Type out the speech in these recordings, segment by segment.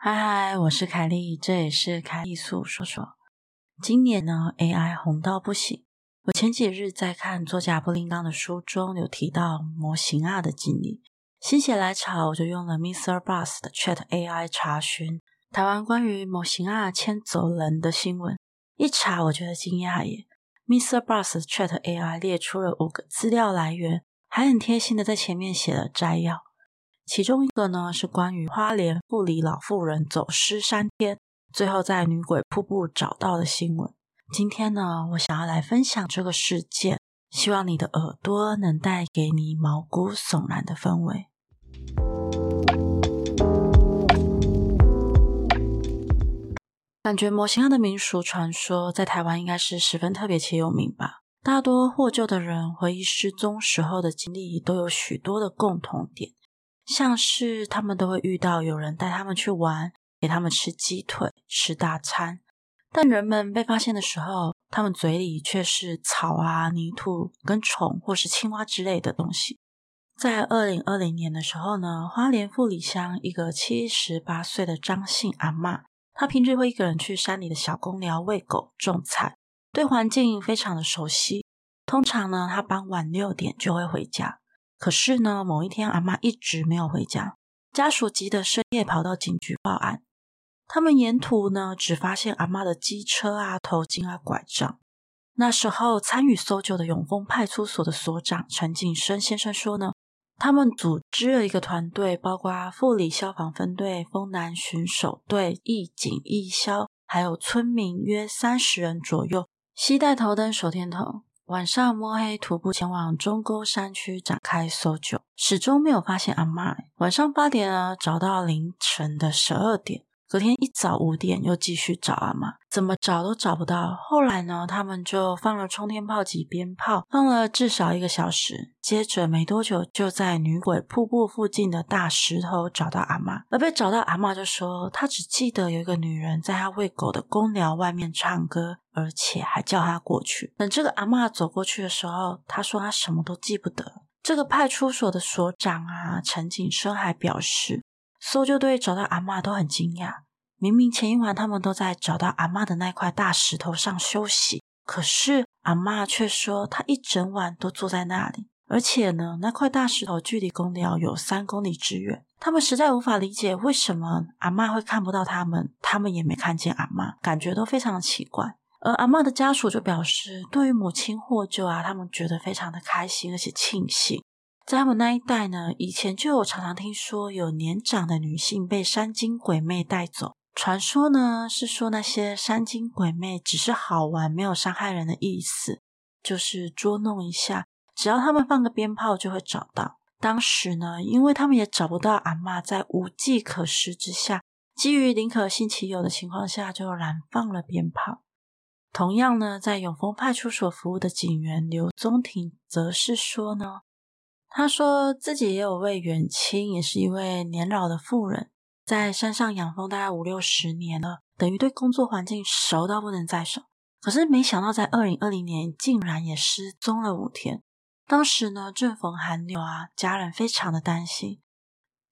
嗨嗨，我是凯莉，这也是凯莉素说说。今年呢，AI 红到不行。我前几日在看作家布林刚的书中有提到模型啊的经历，心血来潮，我就用了 Mr. Bus 的 Chat AI 查询台湾关于模型啊牵走人的新闻。一查，我觉得惊讶耶！Mr. Bus 的 Chat AI 列出了五个资料来源，还很贴心的在前面写了摘要。其中一个呢是关于花莲富里老妇人走失三天，最后在女鬼瀑布找到的新闻。今天呢，我想要来分享这个事件，希望你的耳朵能带给你毛骨悚然的氛围。感觉模型案的民俗传说在台湾应该是十分特别且有名吧？大多获救的人回忆失踪时候的经历，都有许多的共同点。像是他们都会遇到有人带他们去玩，给他们吃鸡腿、吃大餐，但人们被发现的时候，他们嘴里却是草啊、泥土跟虫或是青蛙之类的东西。在二零二零年的时候呢，花莲富里乡一个七十八岁的张姓阿嬷，她平日会一个人去山里的小公寮喂狗、种菜，对环境非常的熟悉。通常呢，她傍晚六点就会回家。可是呢，某一天阿妈一直没有回家，家属急得深夜跑到警局报案。他们沿途呢，只发现阿妈的机车啊、头巾啊、拐杖。那时候参与搜救的永丰派出所的所长陈景生先生说呢，他们组织了一个团队，包括富里消防分队、丰南巡守队、义警、义消，还有村民约三十人左右，携带头灯、手电筒。晚上摸黑徒步前往中沟山区展开搜救，始终没有发现阿嬷。晚上八点啊，找到凌晨的十二点。隔天一早五点又继续找阿嬷，怎么找都找不到。后来呢，他们就放了冲天炮及鞭炮，放了至少一个小时。接着没多久，就在女鬼瀑布附近的大石头找到阿嬷。而被找到阿嬷就说，她只记得有一个女人在她喂狗的公寮外面唱歌，而且还叫她过去。等这个阿嬷走过去的时候，她说她什么都记不得。这个派出所的所长啊，陈景生还表示。搜救队找到阿嬷都很惊讶，明明前一晚他们都在找到阿嬷的那块大石头上休息，可是阿嬷却说她一整晚都坐在那里，而且呢，那块大石头距离公寮有三公里之远。他们实在无法理解为什么阿嬷会看不到他们，他们也没看见阿嬷，感觉都非常的奇怪。而阿嬷的家属就表示，对于母亲获救啊，他们觉得非常的开心，而且庆幸。在他们那一代呢，以前就有常常听说有年长的女性被山精鬼魅带走。传说呢是说那些山精鬼魅只是好玩，没有伤害人的意思，就是捉弄一下。只要他们放个鞭炮就会找到。当时呢，因为他们也找不到阿嬷，在无计可施之下，基于宁可信其有的情况下，就燃放了鞭炮。同样呢，在永丰派出所服务的警员刘宗廷则是说呢。他说自己也有位远亲，也是一位年老的妇人，在山上养蜂大概五六十年了，等于对工作环境熟到不能再熟。可是没想到在二零二零年竟然也失踪了五天。当时呢，正逢寒流啊，家人非常的担心。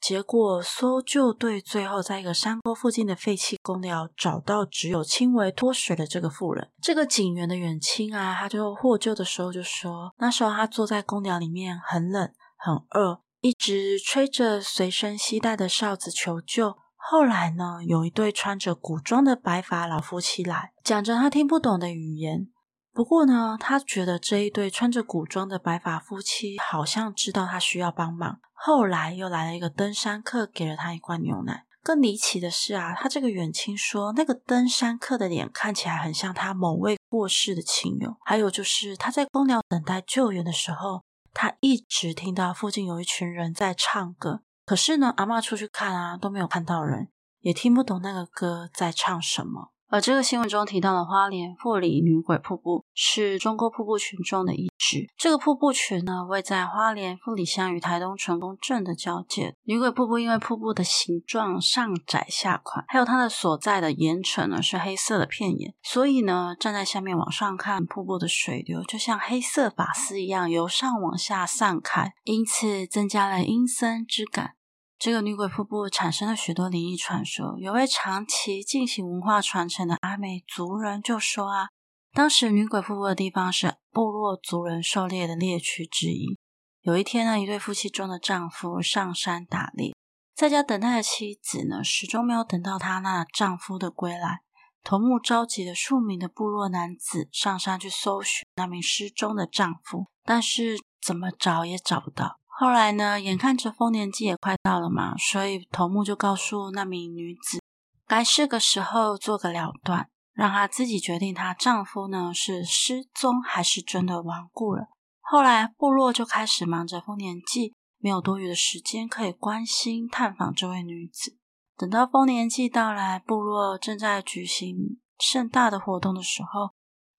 结果搜救队最后在一个山沟附近的废弃工寮找到只有轻微脱水的这个妇人。这个警员的远亲啊，他就获救的时候就说，那时候他坐在工寮里面很冷很饿，一直吹着随身携带的哨子求救。后来呢，有一对穿着古装的白发老夫妻来，讲着他听不懂的语言。不过呢，他觉得这一对穿着古装的白发夫妻好像知道他需要帮忙。后来又来了一个登山客，给了他一罐牛奶。更离奇的是啊，他这个远亲说，那个登山客的脸看起来很像他某位过世的亲友。还有就是他在公寮等待救援的时候，他一直听到附近有一群人在唱歌。可是呢，阿嬷出去看啊，都没有看到人，也听不懂那个歌在唱什么。而这个新闻中提到的花莲富里女鬼瀑布是中国瀑布群中的一支。这个瀑布群呢，位在花莲富里乡与台东成功镇的交界。女鬼瀑布因为瀑布的形状上窄下宽，还有它的所在的岩层呢是黑色的片岩，所以呢，站在下面往上看，瀑布的水流就像黑色发丝一样由上往下散开，因此增加了阴森之感。这个女鬼瀑布产生了许多灵异传说。有位长期进行文化传承的阿美族人就说啊，当时女鬼瀑布的地方是部落族人狩猎的猎区之一。有一天呢，一对夫妻中的丈夫上山打猎，在家等待的妻子呢，始终没有等到她那丈夫的归来。头目召集了数名的部落男子上山去搜寻那名失踪的丈夫，但是怎么找也找不到。后来呢，眼看着丰年祭也快到了嘛，所以头目就告诉那名女子，该是个时候做个了断，让她自己决定她丈夫呢是失踪还是真的亡故了。后来部落就开始忙着丰年祭，没有多余的时间可以关心探访这位女子。等到丰年祭到来，部落正在举行盛大的活动的时候，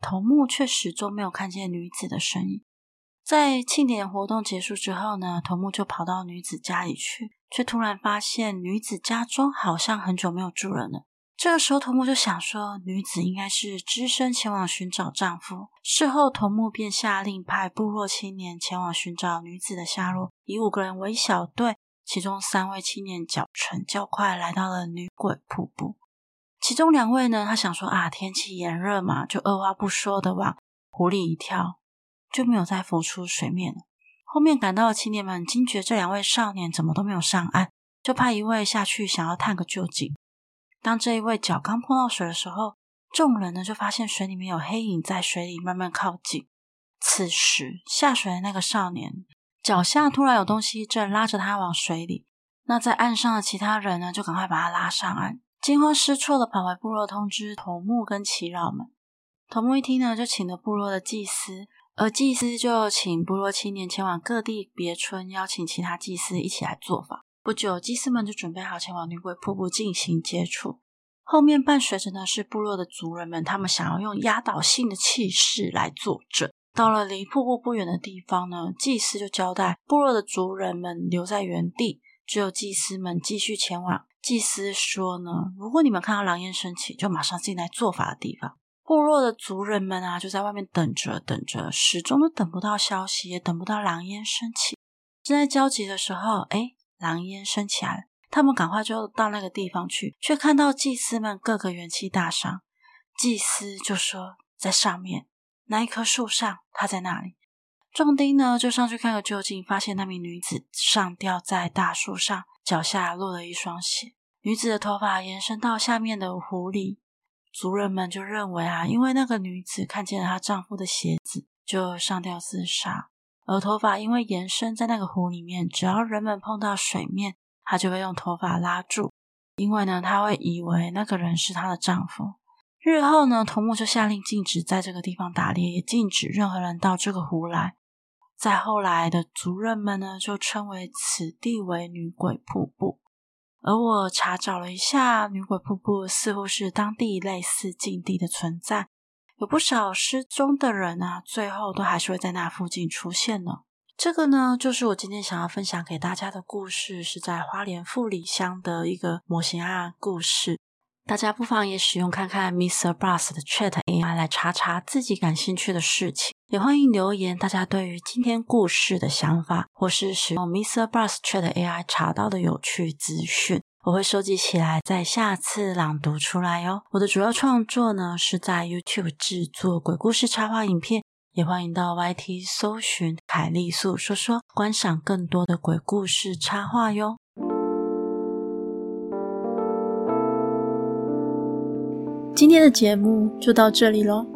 头目却始终没有看见女子的身影。在庆典活动结束之后呢，头目就跑到女子家里去，却突然发现女子家中好像很久没有住人了。这个时候，头目就想说，女子应该是只身前往寻找丈夫。事后，头目便下令派部落青年前往寻找女子的下落，以五个人为小队，其中三位青年脚程较快，来到了女鬼瀑布。其中两位呢，他想说啊，天气炎热嘛，就二话不说的往湖里一跳。就没有再浮出水面了。后面赶到的青年们惊觉这两位少年怎么都没有上岸，就派一位下去想要探个究竟。当这一位脚刚碰到水的时候，众人呢就发现水里面有黑影在水里慢慢靠近。此时下水的那个少年脚下突然有东西正拉着他往水里，那在岸上的其他人呢就赶快把他拉上岸，惊慌失措的跑回部落通知头目跟耆老们。头目一听呢，就请了部落的祭司。而祭司就请部落青年前往各地别村，邀请其他祭司一起来做法。不久，祭司们就准备好前往女鬼瀑布进行接触。后面伴随着呢是部落的族人们，他们想要用压倒性的气势来作证。到了离瀑布不远的地方呢，祭司就交代部落的族人们留在原地，只有祭司们继续前往。祭司说呢，如果你们看到狼烟升起，就马上进来做法的地方。部落的族人们啊，就在外面等着等着，始终都等不到消息，也等不到狼烟升起。正在焦急的时候，哎，狼烟升起来了，他们赶快就到那个地方去，却看到祭司们个个元气大伤。祭司就说，在上面那一棵树上，他在那里。壮丁呢，就上去看个究竟，发现那名女子上吊在大树上，脚下落了一双鞋，女子的头发延伸到下面的湖里。族人们就认为啊，因为那个女子看见了她丈夫的鞋子，就上吊自杀。而头发因为延伸在那个湖里面，只要人们碰到水面，她就会用头发拉住，因为呢，她会以为那个人是她的丈夫。日后呢，头目就下令禁止在这个地方打猎，也禁止任何人到这个湖来。再后来的族人们呢，就称为此地为女鬼瀑布。而我查找了一下，女鬼瀑布似乎是当地类似禁地的存在，有不少失踪的人啊，最后都还是会在那附近出现呢。这个呢，就是我今天想要分享给大家的故事，是在花莲富里乡的一个模型案故事。大家不妨也使用看看 Mr. Bus 的 Chat AI 来查查自己感兴趣的事情，也欢迎留言大家对于今天故事的想法，或是使用 Mr. Bus Chat AI 查到的有趣资讯，我会收集起来，在下次朗读出来哦。我的主要创作呢是在 YouTube 制作鬼故事插画影片，也欢迎到 YT 搜寻凯丽素说说，观赏更多的鬼故事插画哟。今天的节目就到这里喽。